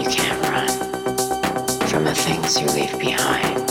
you can't run from the things you leave behind.